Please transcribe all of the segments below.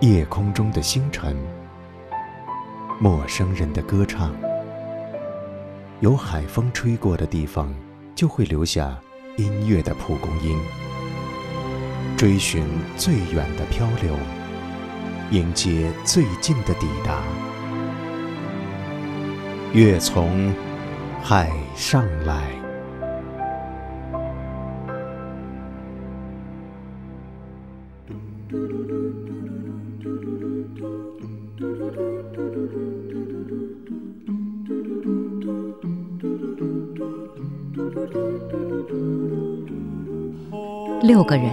夜空中的星辰，陌生人的歌唱。有海风吹过的地方，就会留下音乐的蒲公英。追寻最远的漂流，迎接最近的抵达。月从海上来。个人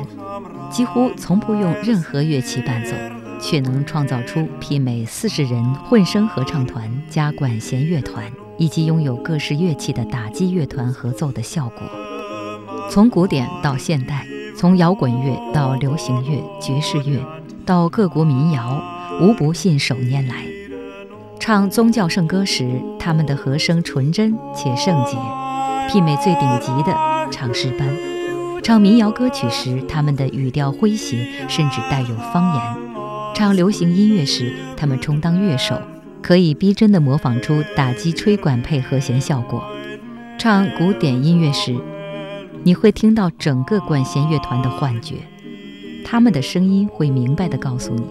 几乎从不用任何乐器伴奏，却能创造出媲美四十人混声合唱团加管弦乐团以及拥有各式乐器的打击乐团合奏的效果。从古典到现代，从摇滚乐到流行乐、爵士乐，到各国民谣，无不信手拈来。唱宗教圣歌时，他们的和声纯真且圣洁，媲美最顶级的唱诗班；唱民谣歌曲时，他们的语调诙谐，甚至带有方言；唱流行音乐时，他们充当乐手，可以逼真地模仿出打击吹管配和弦效果；唱古典音乐时，你会听到整个管弦乐团的幻觉，他们的声音会明白地告诉你。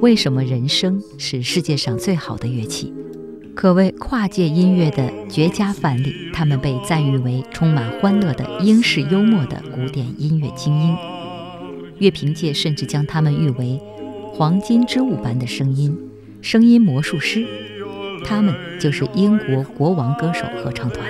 为什么人声是世界上最好的乐器？可谓跨界音乐的绝佳范例。他们被赞誉为充满欢乐的英式幽默的古典音乐精英，乐评界甚至将他们誉为“黄金之物般的声音”、“声音魔术师”。他们就是英国国王歌手合唱团。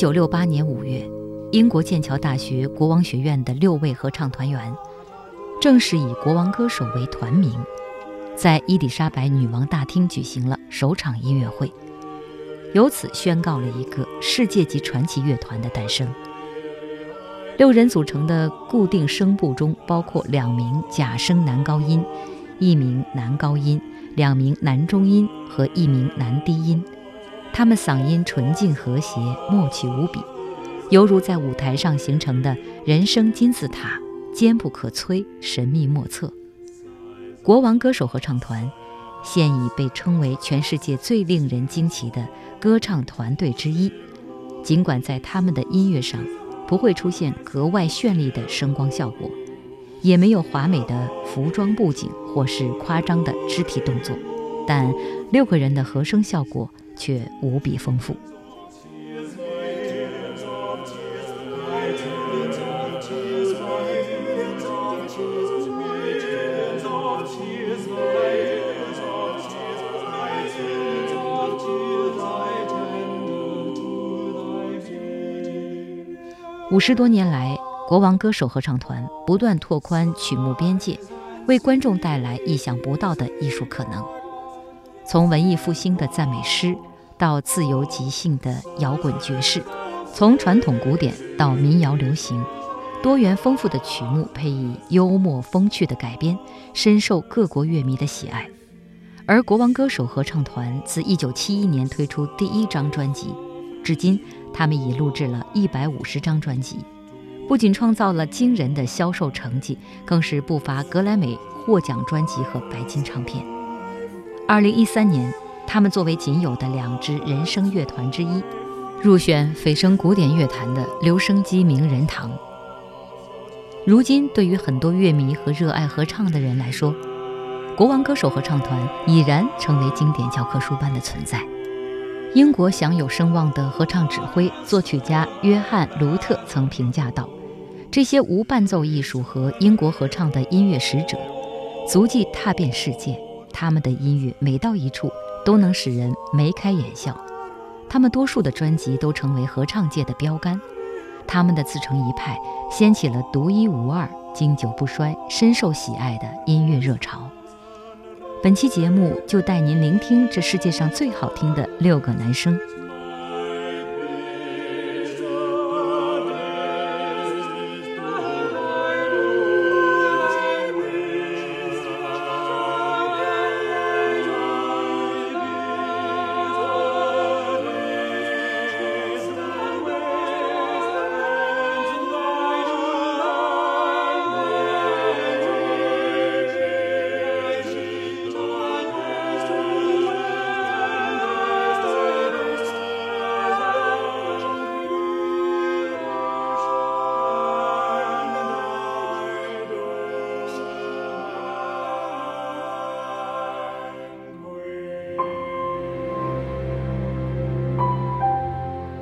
九六八年五月，英国剑桥大学国王学院的六位合唱团员，正式以国王歌手为团名，在伊丽莎白女王大厅举行了首场音乐会，由此宣告了一个世界级传奇乐团的诞生。六人组成的固定声部中，包括两名假声男高音、一名男高音、两名男中音和一名男低音。他们嗓音纯净和谐，默契无比，犹如在舞台上形成的人声金字塔，坚不可摧，神秘莫测。国王歌手合唱团现已被称为全世界最令人惊奇的歌唱团队之一。尽管在他们的音乐上不会出现格外绚丽的声光效果，也没有华美的服装布景或是夸张的肢体动作，但六个人的和声效果。却无比丰富。五十多年来，国王歌手合唱团不断拓宽曲目边界，为观众带来意想不到的艺术可能。从文艺复兴的赞美诗。到自由即兴的摇滚爵士，从传统古典到民谣流行，多元丰富的曲目配以幽默风趣的改编，深受各国乐迷的喜爱。而国王歌手合唱团自1971年推出第一张专辑，至今他们已录制了一百五十张专辑，不仅创造了惊人的销售成绩，更是不乏格莱美获奖专辑和白金唱片。2013年。他们作为仅有的两支人声乐团之一，入选蜚声古典乐坛的留声机名人堂。如今，对于很多乐迷和热爱合唱的人来说，国王歌手合唱团已然成为经典教科书般的存在。英国享有声望的合唱指挥、作曲家约翰·卢特曾评价道：“这些无伴奏艺术和英国合唱的音乐使者，足迹踏遍世界。他们的音乐每到一处，都能使人眉开眼笑。他们多数的专辑都成为合唱界的标杆。他们的自成一派，掀起了独一无二、经久不衰、深受喜爱的音乐热潮。本期节目就带您聆听这世界上最好听的六个男生。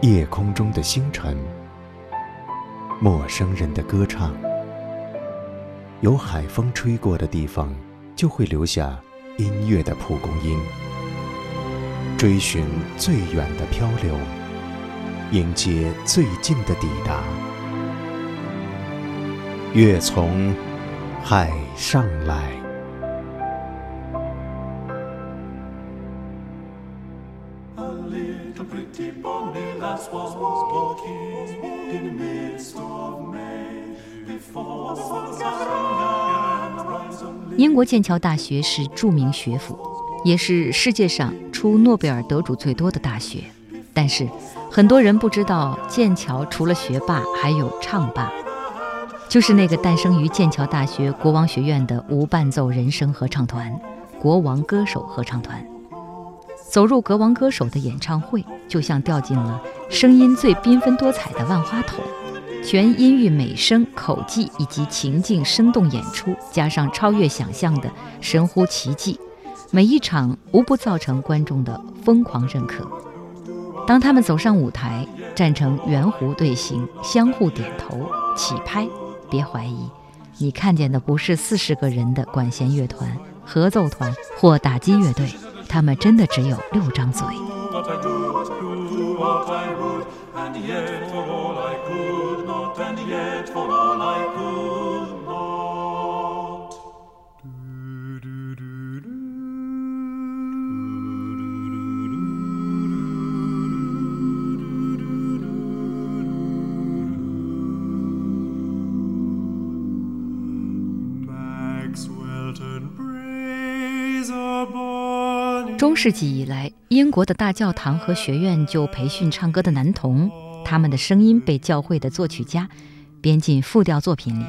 夜空中的星辰，陌生人的歌唱。有海风吹过的地方，就会留下音乐的蒲公英。追寻最远的漂流，迎接最近的抵达。月从海上来。英国剑桥大学是著名学府，也是世界上出诺贝尔得主最多的大学。但是，很多人不知道，剑桥除了学霸，还有唱霸，就是那个诞生于剑桥大学国王学院的无伴奏人声合唱团——国王歌手合唱团。走入国王歌手的演唱会，就像掉进了声音最缤纷多彩的万花筒，全音域美声、口技以及情境生动演出，加上超越想象的神乎奇迹，每一场无不造成观众的疯狂认可。当他们走上舞台，站成圆弧队形，相互点头起拍，别怀疑，你看见的不是四十个人的管弦乐团、合奏团或打击乐队。他们真的只有六张嘴。中世纪以来，英国的大教堂和学院就培训唱歌的男童，他们的声音被教会的作曲家编进复调作品里。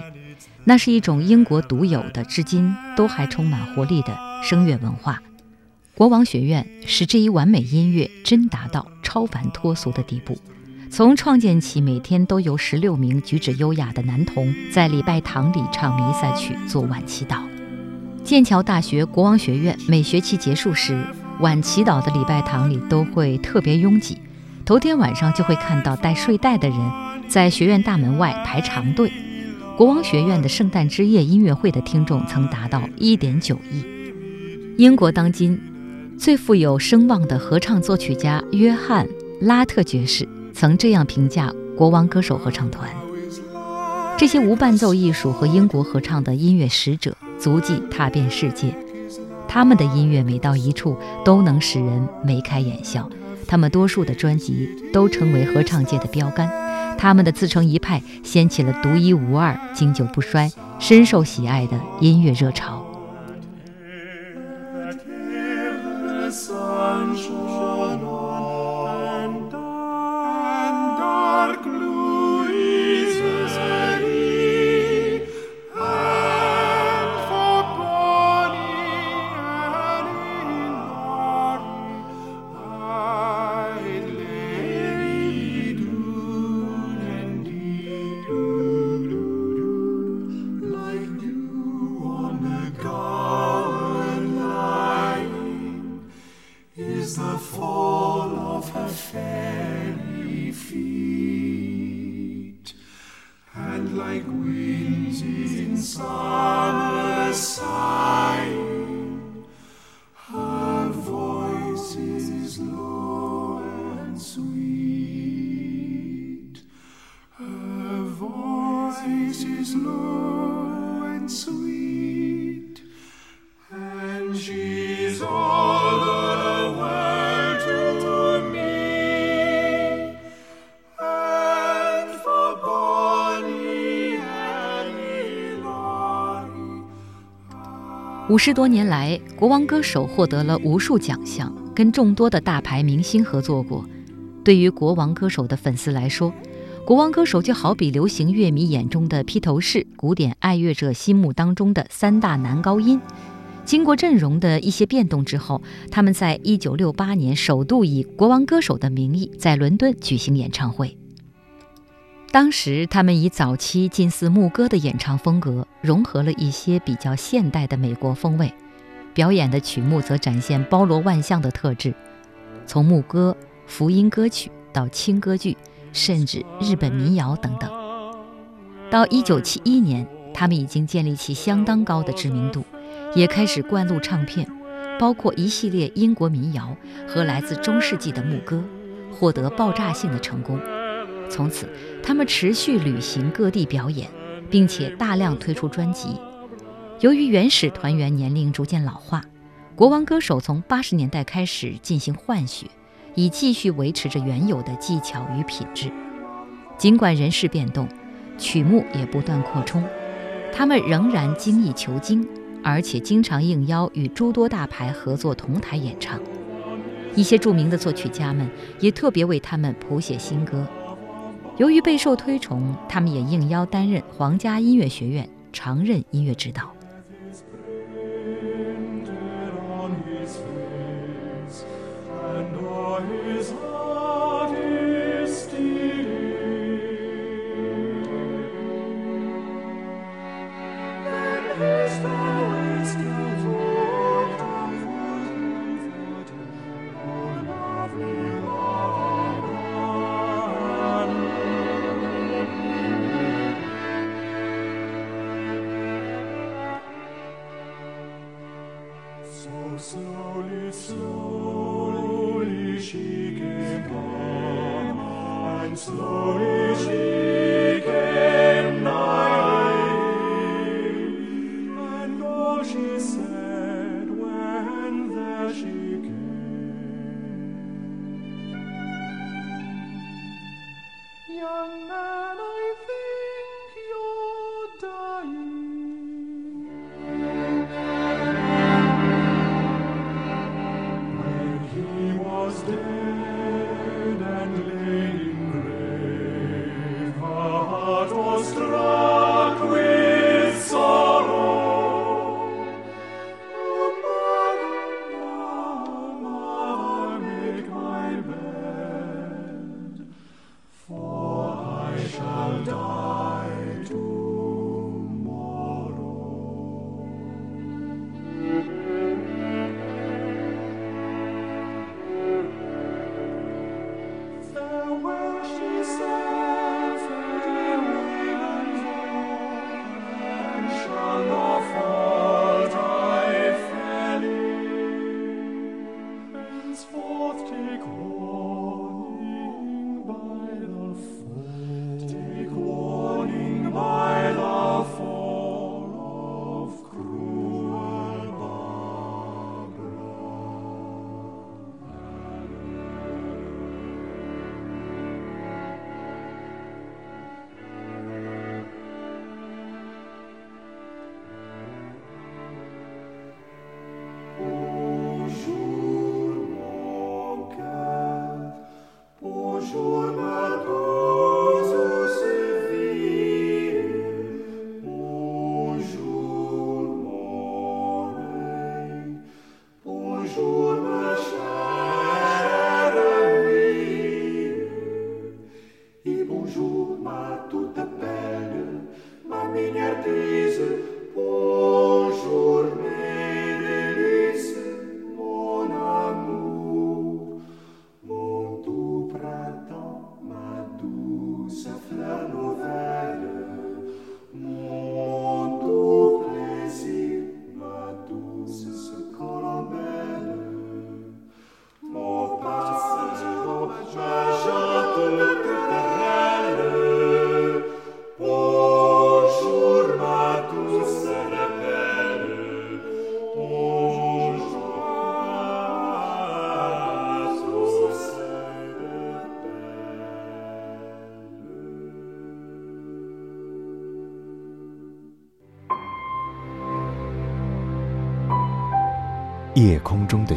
那是一种英国独有的、至今都还充满活力的声乐文化。国王学院使这一完美音乐真达到超凡脱俗的地步。从创建起，每天都有十六名举止优雅的男童在礼拜堂里唱弥赛曲、做晚祈祷。剑桥大学国王学院每学期结束时，晚祈祷的礼拜堂里都会特别拥挤。头天晚上就会看到带睡袋的人在学院大门外排长队。国王学院的圣诞之夜音乐会的听众曾达到1.9亿。英国当今最富有声望的合唱作曲家约翰·拉特爵士曾这样评价国王歌手合唱团：这些无伴奏艺术和英国合唱的音乐使者。足迹踏遍世界，他们的音乐每到一处都能使人眉开眼笑。他们多数的专辑都成为合唱界的标杆。他们的自成一派，掀起了独一无二、经久不衰、深受喜爱的音乐热潮。五十多年来，国王歌手获得了无数奖项，跟众多的大牌明星合作过。对于国王歌手的粉丝来说，国王歌手就好比流行乐迷眼中的披头士，古典爱乐者心目当中的三大男高音。经过阵容的一些变动之后，他们在一九六八年首度以国王歌手的名义在伦敦举行演唱会。当时，他们以早期近似牧歌的演唱风格，融合了一些比较现代的美国风味，表演的曲目则展现包罗万象的特质，从牧歌、福音歌曲到轻歌剧，甚至日本民谣等等。到1971年，他们已经建立起相当高的知名度，也开始灌录唱片，包括一系列英国民谣和来自中世纪的牧歌，获得爆炸性的成功。从此，他们持续旅行各地表演，并且大量推出专辑。由于原始团员年龄逐渐老化，国王歌手从八十年代开始进行换血，以继续维持着原有的技巧与品质。尽管人事变动，曲目也不断扩充，他们仍然精益求精，而且经常应邀与诸多大牌合作同台演唱。一些著名的作曲家们也特别为他们谱写新歌。由于备受推崇，他们也应邀担任皇家音乐学院常任音乐指导。Slowly, slowly she came on, and slowly she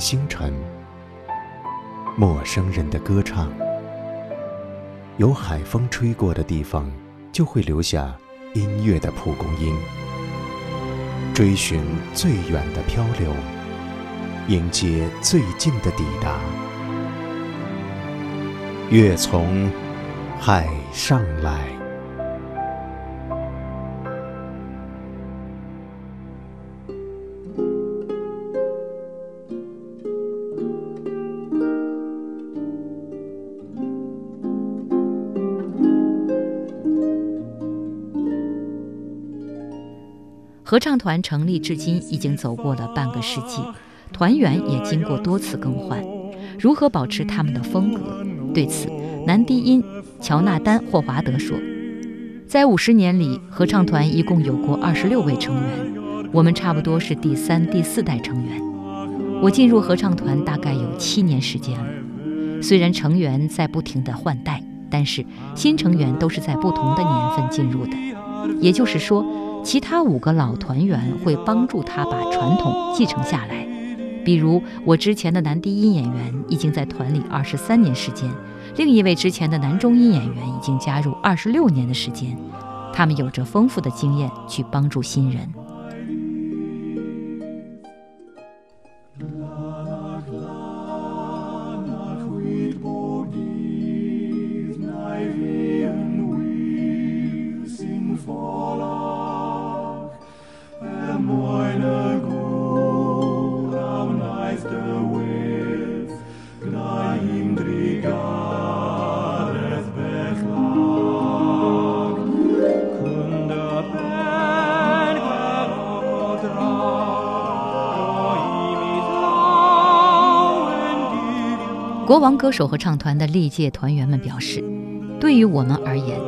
星辰，陌生人的歌唱。有海风吹过的地方，就会留下音乐的蒲公英。追寻最远的漂流，迎接最近的抵达。月从海上来。合唱团成立至今已经走过了半个世纪，团员也经过多次更换。如何保持他们的风格？对此，男低音乔纳丹·霍华德说：“在五十年里，合唱团一共有过二十六位成员，我们差不多是第三、第四代成员。我进入合唱团大概有七年时间了。虽然成员在不停地换代，但是新成员都是在不同的年份进入的，也就是说。”其他五个老团员会帮助他把传统继承下来，比如我之前的男低音演员已经在团里二十三年时间，另一位之前的男中音演员已经加入二十六年的时间，他们有着丰富的经验去帮助新人。国王歌手合唱团的历届团员们表示：“对于我们而言，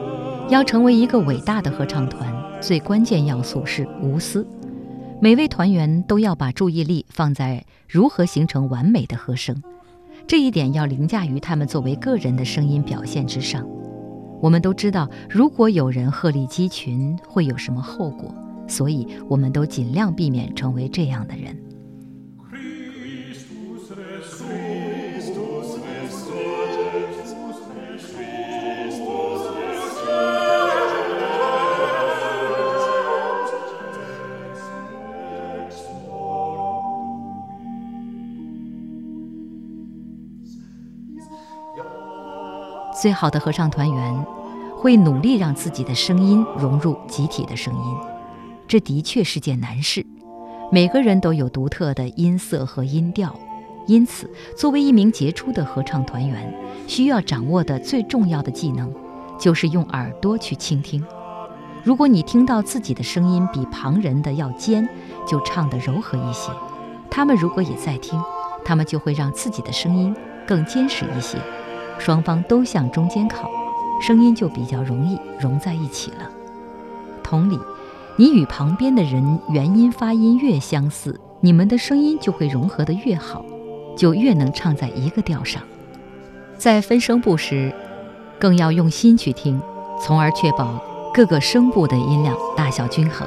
要成为一个伟大的合唱团，最关键要素是无私。每位团员都要把注意力放在如何形成完美的和声，这一点要凌驾于他们作为个人的声音表现之上。我们都知道，如果有人鹤立鸡群，会有什么后果，所以我们都尽量避免成为这样的人。”最好的合唱团员会努力让自己的声音融入集体的声音，这的确是件难事。每个人都有独特的音色和音调，因此，作为一名杰出的合唱团员，需要掌握的最重要的技能就是用耳朵去倾听。如果你听到自己的声音比旁人的要尖，就唱得柔和一些；他们如果也在听，他们就会让自己的声音更坚实一些。双方都向中间靠，声音就比较容易融在一起了。同理，你与旁边的人元音发音越相似，你们的声音就会融合得越好，就越能唱在一个调上。在分声部时，更要用心去听，从而确保各个声部的音量大小均衡。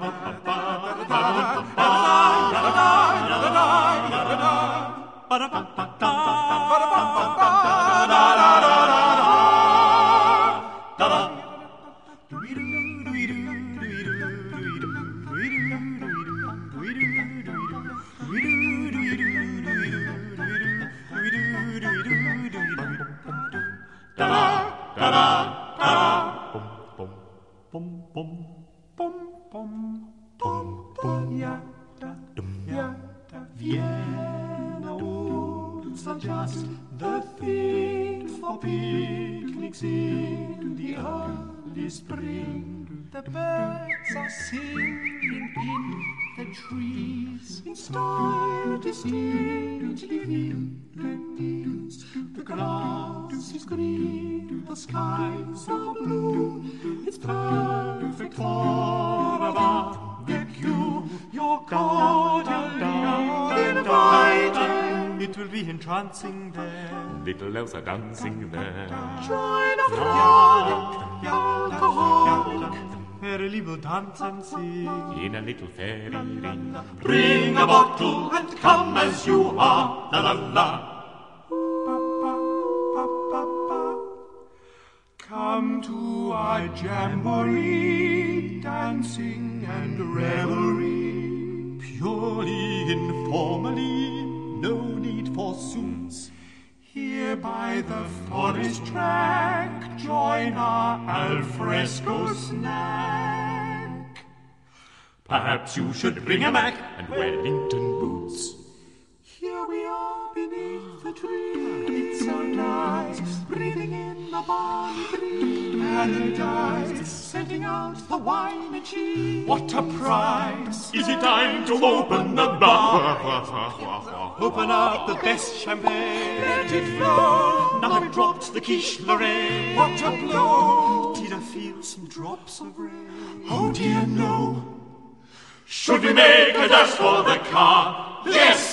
ba ba ba ba trees in style distinctly Vietnamese. The grass is green, the skies are blue. It's perfect for a barbecue. Your cordially invited. It will be entrancing there. Little Elsa dancing there. Join a frolic, alcoholic. Merrily we'll dance and sing. In a little fairy ring. Bring a bottle and come as you are. La la la. Come to our jamboree, dancing and revelry. Purely informally, no need for suits. Here by the forest track, join our alfresco snack. Perhaps you should bring a Mac and Wellington boots. Here we are beneath the tree. It's so nice, breathing in the balmy breeze. Paradise, sending out the wine and cheese. What a prize! Is it time to open the bar? Open up the best champagne. Let it flow. Now I've dropped the quiche Lorraine. What a blow! Did I feel some drops of rain? Oh dear, no. Should we make a dash for the car? Yes!